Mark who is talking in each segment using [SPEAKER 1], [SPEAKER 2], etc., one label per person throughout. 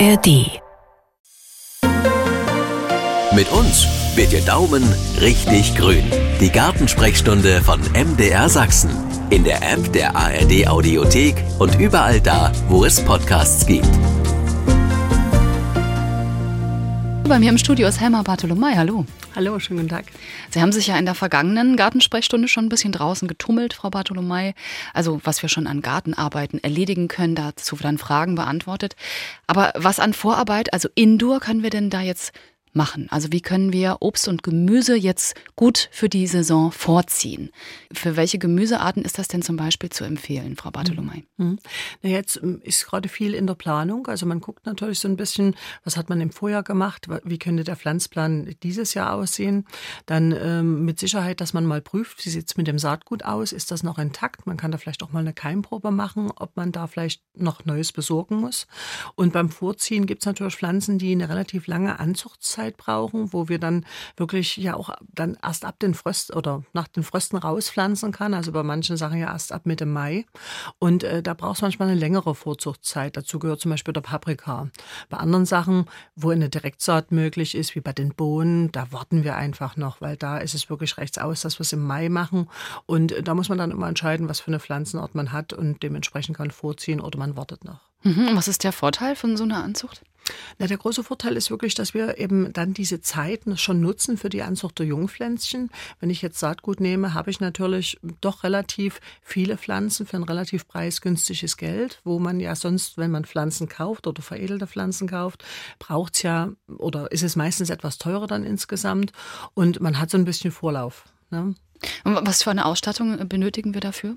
[SPEAKER 1] ARD.
[SPEAKER 2] Mit uns wird Ihr Daumen richtig grün. Die Gartensprechstunde von MDR Sachsen. In der App der ARD Audiothek und überall da, wo es Podcasts gibt.
[SPEAKER 1] Bei mir im Studio ist Helma Bartolomei. Hallo.
[SPEAKER 3] Hallo, schönen guten Tag.
[SPEAKER 1] Sie haben sich ja in der vergangenen Gartensprechstunde schon ein bisschen draußen getummelt, Frau Bartolomei. Also was wir schon an Gartenarbeiten erledigen können, dazu dann Fragen beantwortet. Aber was an Vorarbeit, also Indoor, können wir denn da jetzt machen? Also wie können wir Obst und Gemüse jetzt gut für die Saison vorziehen? Für welche Gemüsearten ist das denn zum Beispiel zu empfehlen, Frau Bartolomei?
[SPEAKER 3] Mhm. mhm. Na jetzt ähm, ist gerade viel in der Planung. Also man guckt natürlich so ein bisschen, was hat man im Vorjahr gemacht? Wie könnte der Pflanzplan dieses Jahr aussehen? Dann ähm, mit Sicherheit, dass man mal prüft, wie sieht es mit dem Saatgut aus? Ist das noch intakt? Man kann da vielleicht auch mal eine Keimprobe machen, ob man da vielleicht noch Neues besorgen muss. Und beim Vorziehen gibt es natürlich Pflanzen, die eine relativ lange Anzuchtszeit Zeit brauchen, wo wir dann wirklich ja auch dann erst ab den Frösten oder nach den Frösten rauspflanzen kann. Also bei manchen Sachen ja erst ab Mitte Mai. Und äh, da braucht es manchmal eine längere Vorzuchtzeit. Dazu gehört zum Beispiel der Paprika. Bei anderen Sachen, wo eine Direktsaat möglich ist, wie bei den Bohnen, da warten wir einfach noch, weil da ist es wirklich rechts aus, dass wir es im Mai machen. Und äh, da muss man dann immer entscheiden, was für eine Pflanzenart man hat und dementsprechend kann vorziehen oder man wartet noch.
[SPEAKER 1] Mhm. Was ist der Vorteil von so einer Anzucht?
[SPEAKER 3] Na, der große Vorteil ist wirklich, dass wir eben dann diese Zeiten schon nutzen für die Anzucht der Jungpflänzchen. Wenn ich jetzt Saatgut nehme, habe ich natürlich doch relativ viele Pflanzen für ein relativ preisgünstiges Geld, wo man ja sonst, wenn man Pflanzen kauft oder veredelte Pflanzen kauft, braucht es ja oder ist es meistens etwas teurer dann insgesamt und man hat so ein bisschen Vorlauf. Ne?
[SPEAKER 1] Und was für eine Ausstattung benötigen wir dafür?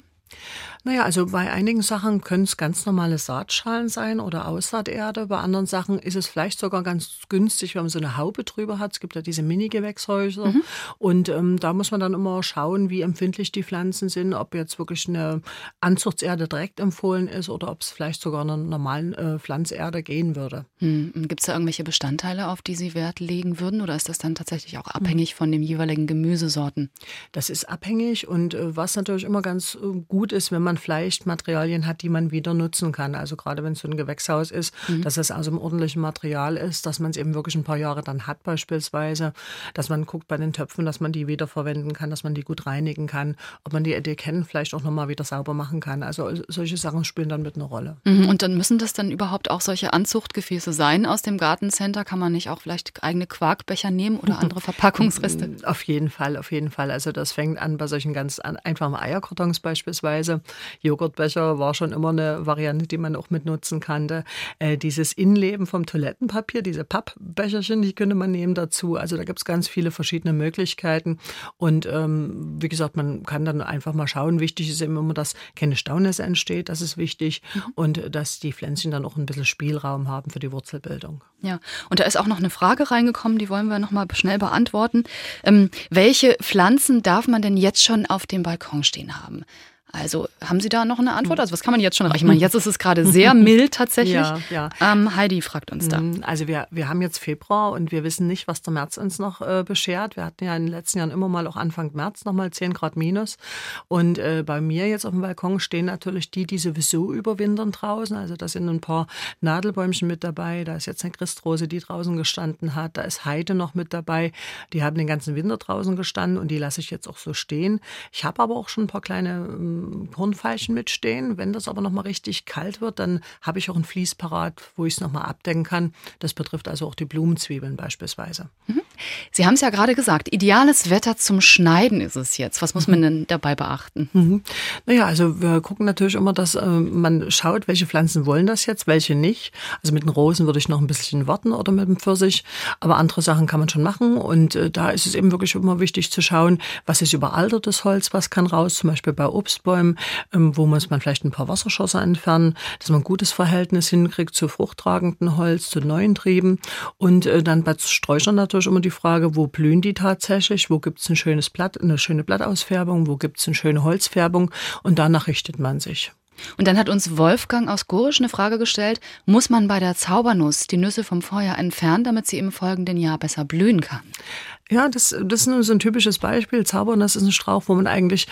[SPEAKER 3] Naja, also bei einigen Sachen können es ganz normale Saatschalen sein oder Aussaaterde. Bei anderen Sachen ist es vielleicht sogar ganz günstig, wenn man so eine Haube drüber hat. Es gibt ja diese Mini-Gewächshäuser. Mhm. Und ähm, da muss man dann immer schauen, wie empfindlich die Pflanzen sind, ob jetzt wirklich eine Anzuchtserde direkt empfohlen ist oder ob es vielleicht sogar einer normalen äh, Pflanzerde gehen würde.
[SPEAKER 1] Mhm. Gibt es da irgendwelche Bestandteile, auf die Sie Wert legen würden? Oder ist das dann tatsächlich auch abhängig mhm. von den jeweiligen Gemüsesorten?
[SPEAKER 3] Das ist abhängig und äh, was natürlich immer ganz äh, gut gut ist, wenn man vielleicht Materialien hat, die man wieder nutzen kann. Also gerade wenn es so ein Gewächshaus ist, mhm. dass es aus einem ordentlichen Material ist, dass man es eben wirklich ein paar Jahre dann hat beispielsweise, dass man guckt bei den Töpfen, dass man die wiederverwenden kann, dass man die gut reinigen kann, ob man die Etiketten vielleicht auch nochmal wieder sauber machen kann. Also solche Sachen spielen dann mit einer Rolle.
[SPEAKER 1] Mhm. Und dann müssen das dann überhaupt auch solche Anzuchtgefäße sein aus dem Gartencenter? Kann man nicht auch vielleicht eigene Quarkbecher nehmen oder andere Verpackungsreste?
[SPEAKER 3] Auf jeden Fall, auf jeden Fall. Also das fängt an bei solchen ganz einfachen Eierkartons beispielsweise beispielsweise. Joghurtbecher war schon immer eine Variante, die man auch mitnutzen kannte. Äh, dieses Innenleben vom Toilettenpapier, diese Pappbecherchen, die könnte man nehmen dazu. Also da gibt es ganz viele verschiedene Möglichkeiten. Und ähm, wie gesagt, man kann dann einfach mal schauen. Wichtig ist immer, dass keine Staunässe entsteht. Das ist wichtig. Mhm. Und dass die Pflänzchen dann auch ein bisschen Spielraum haben für die Wurzelbildung.
[SPEAKER 1] Ja, und da ist auch noch eine Frage reingekommen, die wollen wir noch mal schnell beantworten. Ähm, welche Pflanzen darf man denn jetzt schon auf dem Balkon stehen haben? Also haben Sie da noch eine Antwort? Also was kann man jetzt schon erreichen? Ich meine, jetzt ist es gerade sehr mild tatsächlich. Ja, ja. Ähm, Heidi fragt uns da. Mhm,
[SPEAKER 3] also wir, wir haben jetzt Februar und wir wissen nicht, was der März uns noch äh, beschert. Wir hatten ja in den letzten Jahren immer mal auch Anfang März nochmal 10 Grad minus. Und äh, bei mir jetzt auf dem Balkon stehen natürlich die, die sowieso überwintern draußen. Also da sind ein paar Nadelbäumchen mit dabei. Da ist jetzt eine Christrose, die draußen gestanden hat. Da ist Heide noch mit dabei. Die haben den ganzen Winter draußen gestanden und die lasse ich jetzt auch so stehen. Ich habe aber auch schon ein paar kleine ähm, mitstehen. Wenn das aber noch mal richtig kalt wird, dann habe ich auch ein Vlies wo ich es noch mal abdecken kann. Das betrifft also auch die Blumenzwiebeln beispielsweise.
[SPEAKER 1] Mhm. Sie haben es ja gerade gesagt, ideales Wetter zum Schneiden ist es jetzt. Was muss man denn dabei beachten?
[SPEAKER 3] Mhm. Naja, also wir gucken natürlich immer, dass äh, man schaut, welche Pflanzen wollen das jetzt, welche nicht. Also mit den Rosen würde ich noch ein bisschen warten oder mit dem Pfirsich. Aber andere Sachen kann man schon machen. Und äh, da ist es eben wirklich immer wichtig zu schauen, was ist überaltertes Holz, was kann raus, zum Beispiel bei Obstbäumen, ähm, wo muss man vielleicht ein paar Wasserschosser entfernen, dass man ein gutes Verhältnis hinkriegt zu fruchttragenden Holz, zu neuen Trieben. Und äh, dann bei Sträuchern natürlich immer die Frage, wo blühen die tatsächlich, wo gibt es ein schönes Blatt, eine schöne Blattausfärbung, wo gibt es eine schöne Holzfärbung und danach richtet man sich.
[SPEAKER 1] Und dann hat uns Wolfgang aus Gorisch eine Frage gestellt, muss man bei der Zaubernuss die Nüsse vom Vorjahr entfernen, damit sie im folgenden Jahr besser blühen kann?
[SPEAKER 3] Ja, das, das ist so ein typisches Beispiel. Zaubernuss ist ein Strauch, wo man eigentlich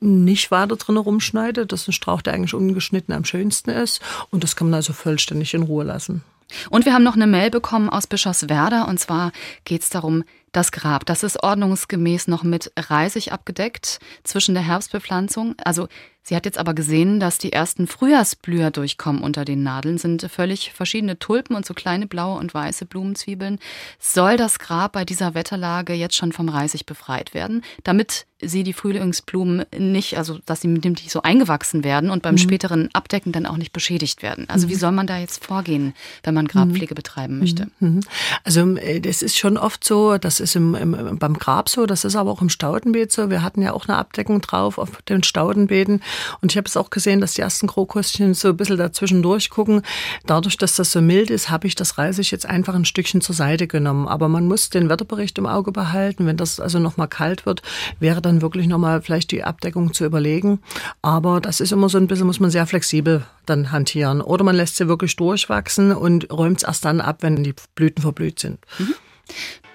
[SPEAKER 3] nicht weiter drin rumschneidet. Das ist ein Strauch, der eigentlich ungeschnitten am schönsten ist. Und das kann man also vollständig in Ruhe lassen.
[SPEAKER 1] Und wir haben noch eine Mail bekommen aus Bischofswerda und zwar geht es darum, das Grab, das ist ordnungsgemäß noch mit Reisig abgedeckt zwischen der Herbstbepflanzung. Also sie hat jetzt aber gesehen, dass die ersten Frühjahrsblüher durchkommen unter den Nadeln, sind völlig verschiedene Tulpen und so kleine blaue und weiße Blumenzwiebeln. Soll das Grab bei dieser Wetterlage jetzt schon vom Reisig befreit werden, damit sie die Frühlingsblumen nicht, also dass sie mit dem die so eingewachsen werden und beim mhm. späteren Abdecken dann auch nicht beschädigt werden. Also mhm. wie soll man da jetzt vorgehen, wenn man Grabpflege mhm. betreiben möchte?
[SPEAKER 3] Mhm. Also äh, das ist schon oft so, das ist im, im, beim Grab so, das ist aber auch im Staudenbeet so. Wir hatten ja auch eine Abdeckung drauf auf den Staudenbeeten und ich habe es auch gesehen, dass die ersten Krokuschen so ein bisschen dazwischen durchgucken. Dadurch, dass das so mild ist, habe ich das Reisig jetzt einfach ein Stückchen zur Seite genommen. Aber man muss den Wetterbericht im Auge behalten. Wenn das also nochmal kalt wird, wäre dann wirklich nochmal vielleicht die Abdeckung zu überlegen. Aber das ist immer so ein bisschen, muss man sehr flexibel dann hantieren. Oder man lässt sie wirklich durchwachsen und räumt es erst dann ab, wenn die Blüten verblüht sind. Mhm.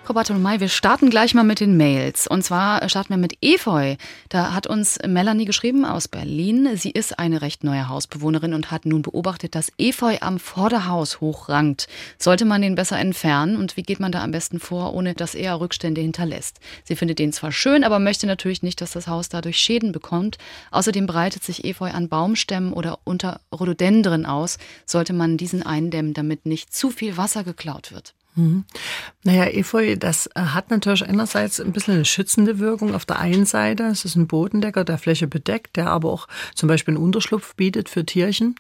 [SPEAKER 1] Frau Bartolomei, wir starten gleich mal mit den Mails. Und zwar starten wir mit Efeu. Da hat uns Melanie geschrieben aus Berlin. Sie ist eine recht neue Hausbewohnerin und hat nun beobachtet, dass Efeu am Vorderhaus hochrankt. Sollte man den besser entfernen? Und wie geht man da am besten vor, ohne dass er Rückstände hinterlässt? Sie findet den zwar schön, aber möchte natürlich nicht, dass das Haus dadurch Schäden bekommt. Außerdem breitet sich Efeu an Baumstämmen oder unter Rhododendren aus. Sollte man diesen eindämmen, damit nicht zu viel Wasser geklaut wird.
[SPEAKER 3] Mhm. Naja, Efeu, das äh, hat natürlich einerseits ein bisschen eine schützende Wirkung auf der einen Seite. Es ist ein Bodendecker, der Fläche bedeckt, der aber auch zum Beispiel einen Unterschlupf bietet für Tierchen.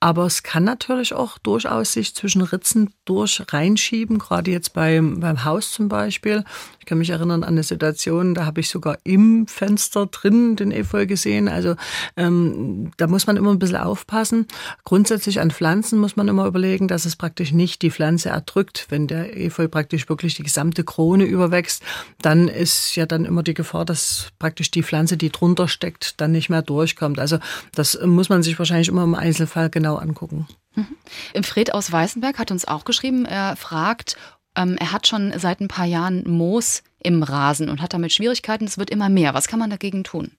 [SPEAKER 3] Aber es kann natürlich auch durchaus sich zwischen Ritzen durch reinschieben, gerade jetzt beim, beim Haus zum Beispiel. Ich kann mich erinnern an eine Situation, da habe ich sogar im Fenster drin den Efeu gesehen. Also ähm, da muss man immer ein bisschen aufpassen. Grundsätzlich an Pflanzen muss man immer überlegen, dass es praktisch nicht die Pflanze erdrückt, wenn der Efeu praktisch wirklich die gesamte Krone überwächst, dann ist ja dann immer die Gefahr, dass praktisch die Pflanze, die drunter steckt, dann nicht mehr durchkommt. Also das muss man sich wahrscheinlich immer im Einzelfall genau angucken.
[SPEAKER 1] Mhm. Fred aus Weißenberg hat uns auch geschrieben, er fragt, ähm, er hat schon seit ein paar Jahren Moos im Rasen und hat damit Schwierigkeiten. Es wird immer mehr. Was kann man dagegen tun?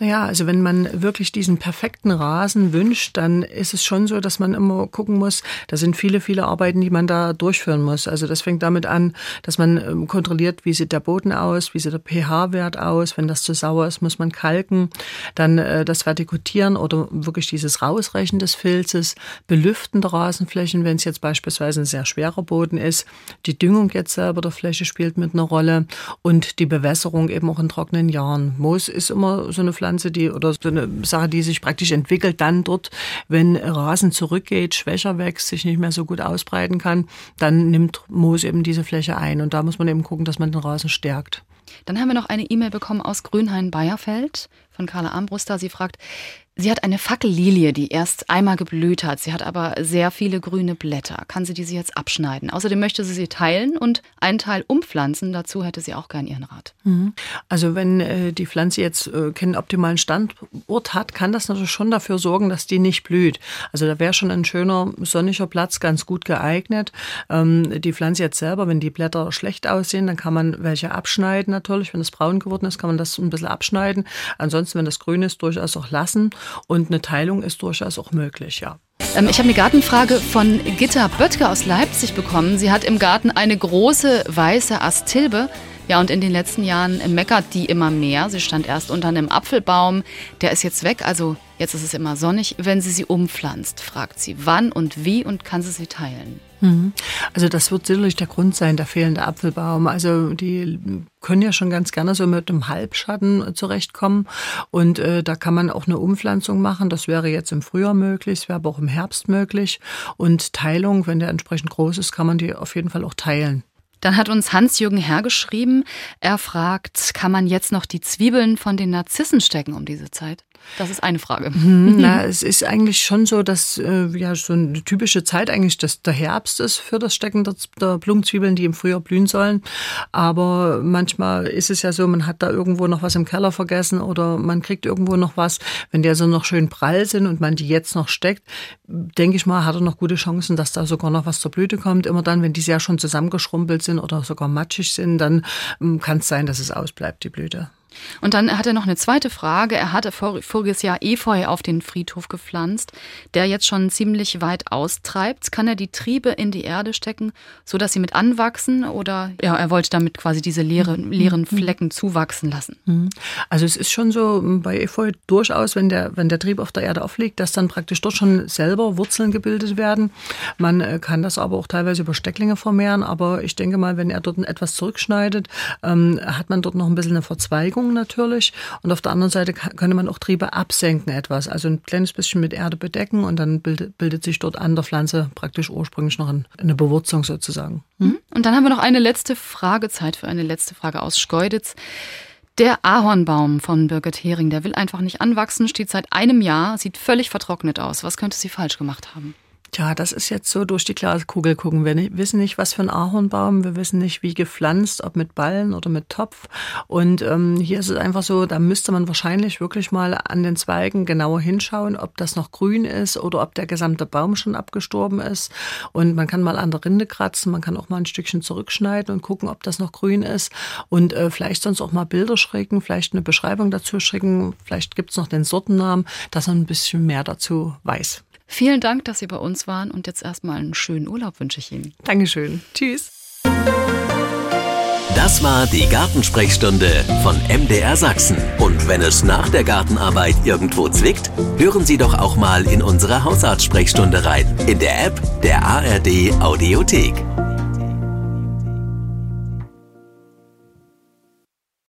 [SPEAKER 3] Naja, also wenn man wirklich diesen perfekten Rasen wünscht, dann ist es schon so, dass man immer gucken muss, da sind viele, viele Arbeiten, die man da durchführen muss. Also das fängt damit an, dass man ähm, kontrolliert, wie sieht der Boden aus, wie sieht der pH-Wert aus. Wenn das zu sauer ist, muss man kalken. Dann äh, das Vertikutieren oder wirklich dieses Rausreichen des Filzes, Belüften der Rasenflächen, wenn es jetzt beispielsweise ein sehr schwerer Boden ist. Die Düngung jetzt selber der Fläche spielt mit einer Rolle und die Bewässerung eben auch in trockenen Jahren. Moos ist immer so eine Pflanze, die oder so eine Sache, die sich praktisch entwickelt dann dort, wenn Rasen zurückgeht, schwächer wächst, sich nicht mehr so gut ausbreiten kann, dann nimmt Moos eben diese Fläche ein. Und da muss man eben gucken, dass man den Rasen stärkt.
[SPEAKER 1] Dann haben wir noch eine E-Mail bekommen aus Grünhain-Bayerfeld von Carla Ambruster. Sie fragt, Sie hat eine Fackellilie, die erst einmal geblüht hat. Sie hat aber sehr viele grüne Blätter. Kann sie diese jetzt abschneiden? Außerdem möchte sie sie teilen und einen Teil umpflanzen. Dazu hätte sie auch gern ihren Rat.
[SPEAKER 3] Mhm. Also wenn äh, die Pflanze jetzt äh, keinen optimalen Standort hat, kann das natürlich schon dafür sorgen, dass die nicht blüht. Also da wäre schon ein schöner sonniger Platz ganz gut geeignet. Ähm, die Pflanze jetzt selber, wenn die Blätter schlecht aussehen, dann kann man welche abschneiden natürlich. Wenn es braun geworden ist, kann man das ein bisschen abschneiden. Ansonsten, wenn das grün ist, durchaus auch lassen. Und eine Teilung ist durchaus auch möglich, ja.
[SPEAKER 1] Ähm, ich habe eine Gartenfrage von Gitta Böttke aus Leipzig bekommen. Sie hat im Garten eine große weiße Astilbe. Ja, und in den letzten Jahren meckert die immer mehr. Sie stand erst unter einem Apfelbaum. Der ist jetzt weg, also jetzt ist es immer sonnig. Wenn sie sie umpflanzt, fragt sie, wann und wie und kann sie sie teilen?
[SPEAKER 3] Mhm. Also das wird sicherlich der Grund sein, der fehlende Apfelbaum. Also die können ja schon ganz gerne so mit einem Halbschatten zurechtkommen. Und äh, da kann man auch eine Umpflanzung machen. Das wäre jetzt im Frühjahr möglich, es wäre aber auch im Herbst möglich. Und Teilung, wenn der entsprechend groß ist, kann man die auf jeden Fall auch teilen.
[SPEAKER 1] Dann hat uns Hans-Jürgen Herr geschrieben. Er fragt, kann man jetzt noch die Zwiebeln von den Narzissen stecken um diese Zeit? Das ist eine Frage.
[SPEAKER 3] Mhm, na, es ist eigentlich schon so, dass äh, ja so eine typische Zeit eigentlich dass der Herbst ist für das Stecken der, der, Blumenzwiebeln, die im Frühjahr blühen sollen. Aber manchmal ist es ja so, man hat da irgendwo noch was im Keller vergessen oder man kriegt irgendwo noch was. Wenn die also noch schön prall sind und man die jetzt noch steckt, denke ich mal, hat er noch gute Chancen, dass da sogar noch was zur Blüte kommt. Immer dann, wenn die sehr schon zusammengeschrumpelt sind oder sogar matschig sind, dann ähm, kann es sein, dass es ausbleibt, die Blüte.
[SPEAKER 1] Und dann hat er noch eine zweite Frage. Er hatte vor, voriges Jahr Efeu auf den Friedhof gepflanzt, der jetzt schon ziemlich weit austreibt. Kann er die Triebe in die Erde stecken, sodass sie mit anwachsen? Oder ja, er wollte damit quasi diese leere, leeren Flecken zuwachsen lassen?
[SPEAKER 3] Mhm. Also es ist schon so bei Efeu durchaus, wenn der, wenn der Trieb auf der Erde aufliegt, dass dann praktisch dort schon selber Wurzeln gebildet werden. Man äh, kann das aber auch teilweise über Stecklinge vermehren. Aber ich denke mal, wenn er dort etwas zurückschneidet, ähm, hat man dort noch ein bisschen eine Verzweigung natürlich. Und auf der anderen Seite könnte man auch Triebe absenken etwas, also ein kleines bisschen mit Erde bedecken und dann bildet, bildet sich dort an der Pflanze praktisch ursprünglich noch eine Bewurzung sozusagen.
[SPEAKER 1] Hm? Und dann haben wir noch eine letzte Fragezeit für eine letzte Frage aus Schkeuditz. Der Ahornbaum von Birgit Hering, der will einfach nicht anwachsen, steht seit einem Jahr, sieht völlig vertrocknet aus. Was könnte sie falsch gemacht haben?
[SPEAKER 3] Tja, das ist jetzt so durch die Glaskugel gucken. Wir wissen nicht, was für ein Ahornbaum, wir wissen nicht, wie gepflanzt, ob mit Ballen oder mit Topf. Und ähm, hier ist es einfach so, da müsste man wahrscheinlich wirklich mal an den Zweigen genauer hinschauen, ob das noch grün ist oder ob der gesamte Baum schon abgestorben ist. Und man kann mal an der Rinde kratzen, man kann auch mal ein Stückchen zurückschneiden und gucken, ob das noch grün ist. Und äh, vielleicht sonst auch mal Bilder schrecken, vielleicht eine Beschreibung dazu schicken, vielleicht gibt's noch den Sortennamen, dass man ein bisschen mehr dazu weiß.
[SPEAKER 1] Vielen Dank, dass Sie bei uns waren und jetzt erstmal einen schönen Urlaub wünsche ich Ihnen.
[SPEAKER 3] Dankeschön. Tschüss.
[SPEAKER 2] Das war die Gartensprechstunde von MDR Sachsen. Und wenn es nach der Gartenarbeit irgendwo zwickt, hören Sie doch auch mal in unsere Hausarztsprechstunde rein. In der App der ARD Audiothek.